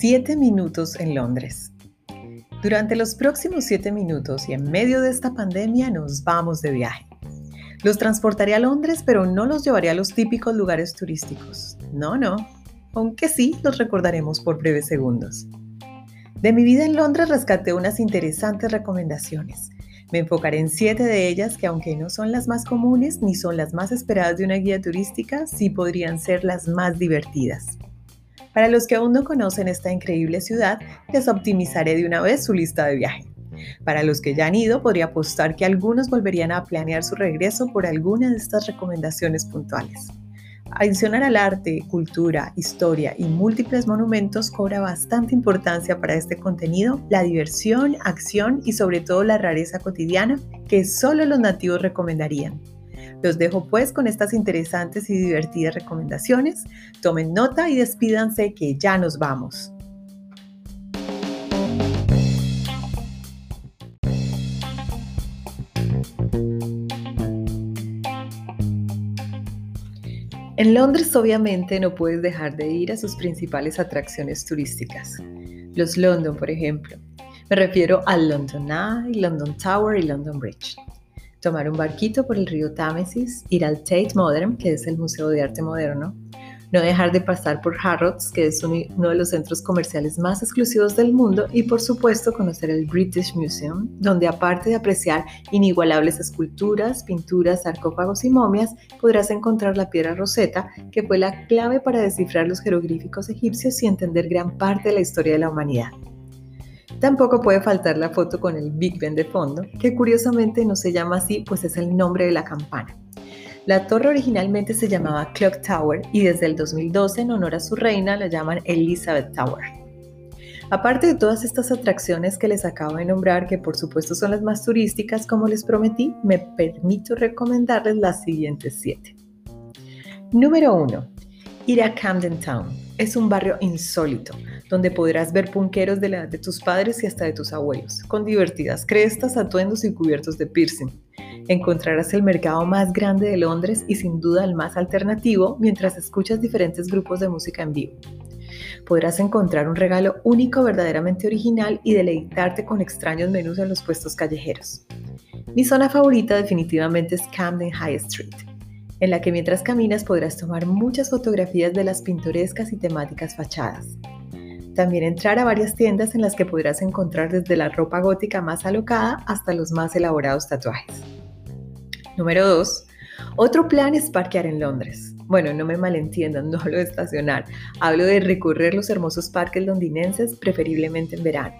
7 minutos en Londres. Durante los próximos 7 minutos y en medio de esta pandemia nos vamos de viaje. Los transportaré a Londres, pero no los llevaré a los típicos lugares turísticos. No, no. Aunque sí, los recordaremos por breves segundos. De mi vida en Londres rescaté unas interesantes recomendaciones. Me enfocaré en siete de ellas que aunque no son las más comunes ni son las más esperadas de una guía turística, sí podrían ser las más divertidas. Para los que aún no conocen esta increíble ciudad, les optimizaré de una vez su lista de viaje. Para los que ya han ido, podría apostar que algunos volverían a planear su regreso por alguna de estas recomendaciones puntuales. Adicionar al arte, cultura, historia y múltiples monumentos cobra bastante importancia para este contenido la diversión, acción y sobre todo la rareza cotidiana que solo los nativos recomendarían. Los dejo pues con estas interesantes y divertidas recomendaciones. Tomen nota y despídanse que ya nos vamos. En Londres obviamente no puedes dejar de ir a sus principales atracciones turísticas. Los London, por ejemplo. Me refiero al London Eye, London Tower y London Bridge tomar un barquito por el río Támesis, ir al Tate Modern, que es el Museo de Arte Moderno, no dejar de pasar por Harrods, que es uno de los centros comerciales más exclusivos del mundo, y por supuesto conocer el British Museum, donde aparte de apreciar inigualables esculturas, pinturas, sarcófagos y momias, podrás encontrar la piedra Rosetta, que fue la clave para descifrar los jeroglíficos egipcios y entender gran parte de la historia de la humanidad. Tampoco puede faltar la foto con el Big Ben de fondo, que curiosamente no se llama así, pues es el nombre de la campana. La torre originalmente se llamaba Clock Tower y desde el 2012 en honor a su reina la llaman Elizabeth Tower. Aparte de todas estas atracciones que les acabo de nombrar, que por supuesto son las más turísticas como les prometí, me permito recomendarles las siguientes siete. Número 1. Ir a Camden Town es un barrio insólito, donde podrás ver punqueros de la edad de tus padres y hasta de tus abuelos, con divertidas crestas, atuendos y cubiertos de piercing. Encontrarás el mercado más grande de Londres y sin duda el más alternativo mientras escuchas diferentes grupos de música en vivo. Podrás encontrar un regalo único verdaderamente original y deleitarte con extraños menús en los puestos callejeros. Mi zona favorita definitivamente es Camden High Street en la que mientras caminas podrás tomar muchas fotografías de las pintorescas y temáticas fachadas. También entrar a varias tiendas en las que podrás encontrar desde la ropa gótica más alocada hasta los más elaborados tatuajes. Número 2. Otro plan es parquear en Londres. Bueno, no me malentiendan, no hablo de estacionar, hablo de recorrer los hermosos parques londinenses, preferiblemente en verano.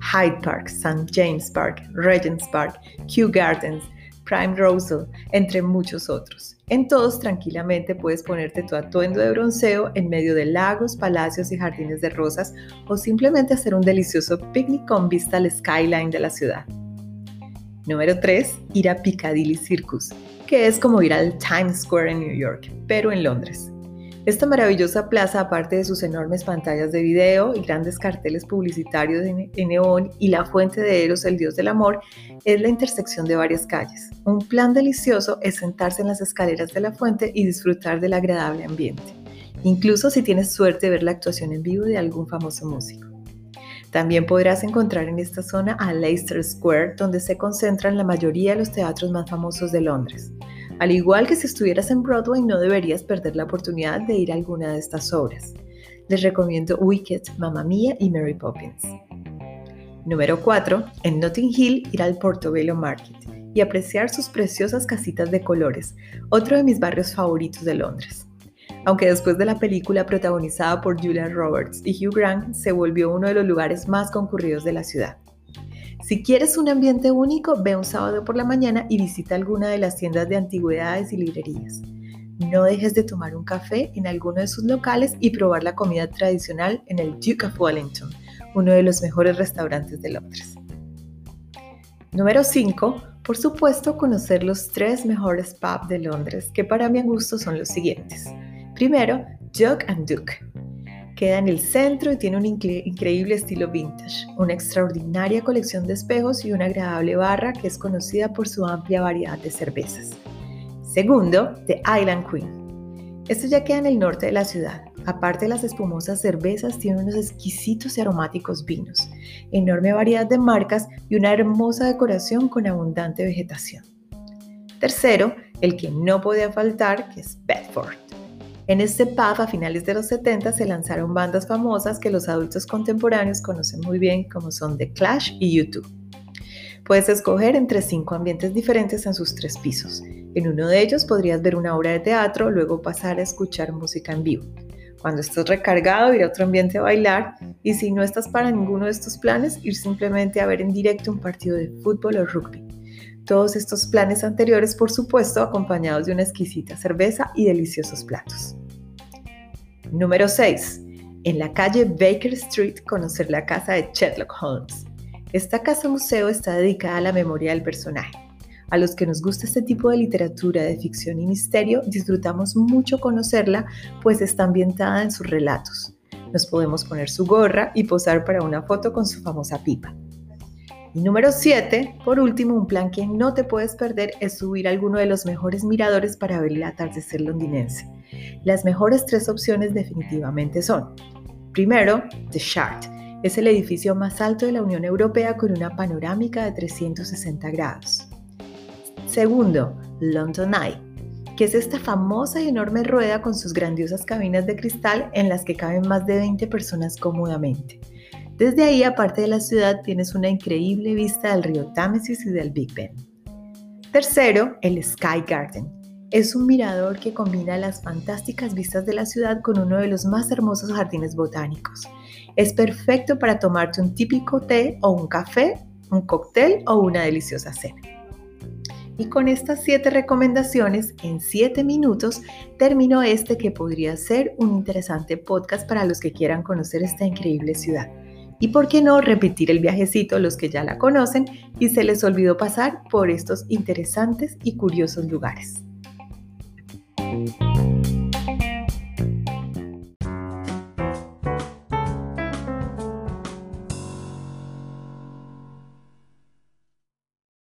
Hyde Park, St. James Park, Regent's Park, Kew Gardens, Prime Rosal, entre muchos otros. En todos tranquilamente puedes ponerte tu atuendo de bronceo en medio de lagos, palacios y jardines de rosas o simplemente hacer un delicioso picnic con vista al skyline de la ciudad. Número 3. Ir a Piccadilly Circus, que es como ir al Times Square en New York, pero en Londres. Esta maravillosa plaza, aparte de sus enormes pantallas de video y grandes carteles publicitarios en neón y la fuente de Eros, el dios del amor, es la intersección de varias calles. Un plan delicioso es sentarse en las escaleras de la fuente y disfrutar del agradable ambiente, incluso si tienes suerte de ver la actuación en vivo de algún famoso músico. También podrás encontrar en esta zona a Leicester Square, donde se concentran la mayoría de los teatros más famosos de Londres. Al igual que si estuvieras en Broadway, no deberías perder la oportunidad de ir a alguna de estas obras. Les recomiendo Wicked, Mamma Mia y Mary Poppins. Número 4. En Notting Hill, ir al Portobello Market y apreciar sus preciosas casitas de colores, otro de mis barrios favoritos de Londres. Aunque después de la película protagonizada por Julia Roberts y Hugh Grant se volvió uno de los lugares más concurridos de la ciudad. Si quieres un ambiente único, ve un sábado por la mañana y visita alguna de las tiendas de antigüedades y librerías. No dejes de tomar un café en alguno de sus locales y probar la comida tradicional en el Duke of Wellington, uno de los mejores restaurantes de Londres. Número 5. Por supuesto, conocer los tres mejores pubs de Londres, que para mi gusto son los siguientes. Primero, Jug and Duke, Queda en el centro y tiene un increíble estilo vintage, una extraordinaria colección de espejos y una agradable barra que es conocida por su amplia variedad de cervezas. Segundo, The Island Queen. Esto ya queda en el norte de la ciudad, Aparte de las espumosas cervezas, tiene unos exquisitos y aromáticos vinos, enorme variedad de marcas y una hermosa decoración con abundante vegetación. Tercero, el que no podía faltar, que es Bedford. En este pub a finales de los 70 se lanzaron bandas famosas que los adultos contemporáneos conocen muy bien como son The Clash y YouTube. Puedes escoger entre cinco ambientes diferentes en sus tres pisos. En uno de ellos podrías ver una obra de teatro, luego pasar a escuchar música en vivo. Cuando estés recargado, ir a otro ambiente a bailar y si no estás para ninguno de estos planes, ir simplemente a ver en directo un partido de fútbol o rugby. Todos estos planes anteriores, por supuesto, acompañados de una exquisita cerveza y deliciosos platos. Número 6. En la calle Baker Street conocer la casa de Sherlock Holmes. Esta casa museo está dedicada a la memoria del personaje. A los que nos gusta este tipo de literatura de ficción y misterio, disfrutamos mucho conocerla, pues está ambientada en sus relatos. Nos podemos poner su gorra y posar para una foto con su famosa pipa. Y número 7, por último, un plan que no te puedes perder es subir a alguno de los mejores miradores para ver el atardecer londinense. Las mejores tres opciones definitivamente son, primero, The Shard. Es el edificio más alto de la Unión Europea con una panorámica de 360 grados. Segundo, London Eye, que es esta famosa y enorme rueda con sus grandiosas cabinas de cristal en las que caben más de 20 personas cómodamente. Desde ahí, aparte de la ciudad, tienes una increíble vista del río Támesis y del Big Ben. Tercero, el Sky Garden. Es un mirador que combina las fantásticas vistas de la ciudad con uno de los más hermosos jardines botánicos. Es perfecto para tomarte un típico té o un café, un cóctel o una deliciosa cena. Y con estas siete recomendaciones, en siete minutos, termino este que podría ser un interesante podcast para los que quieran conocer esta increíble ciudad y por qué no repetir el viajecito los que ya la conocen y se les olvidó pasar por estos interesantes y curiosos lugares.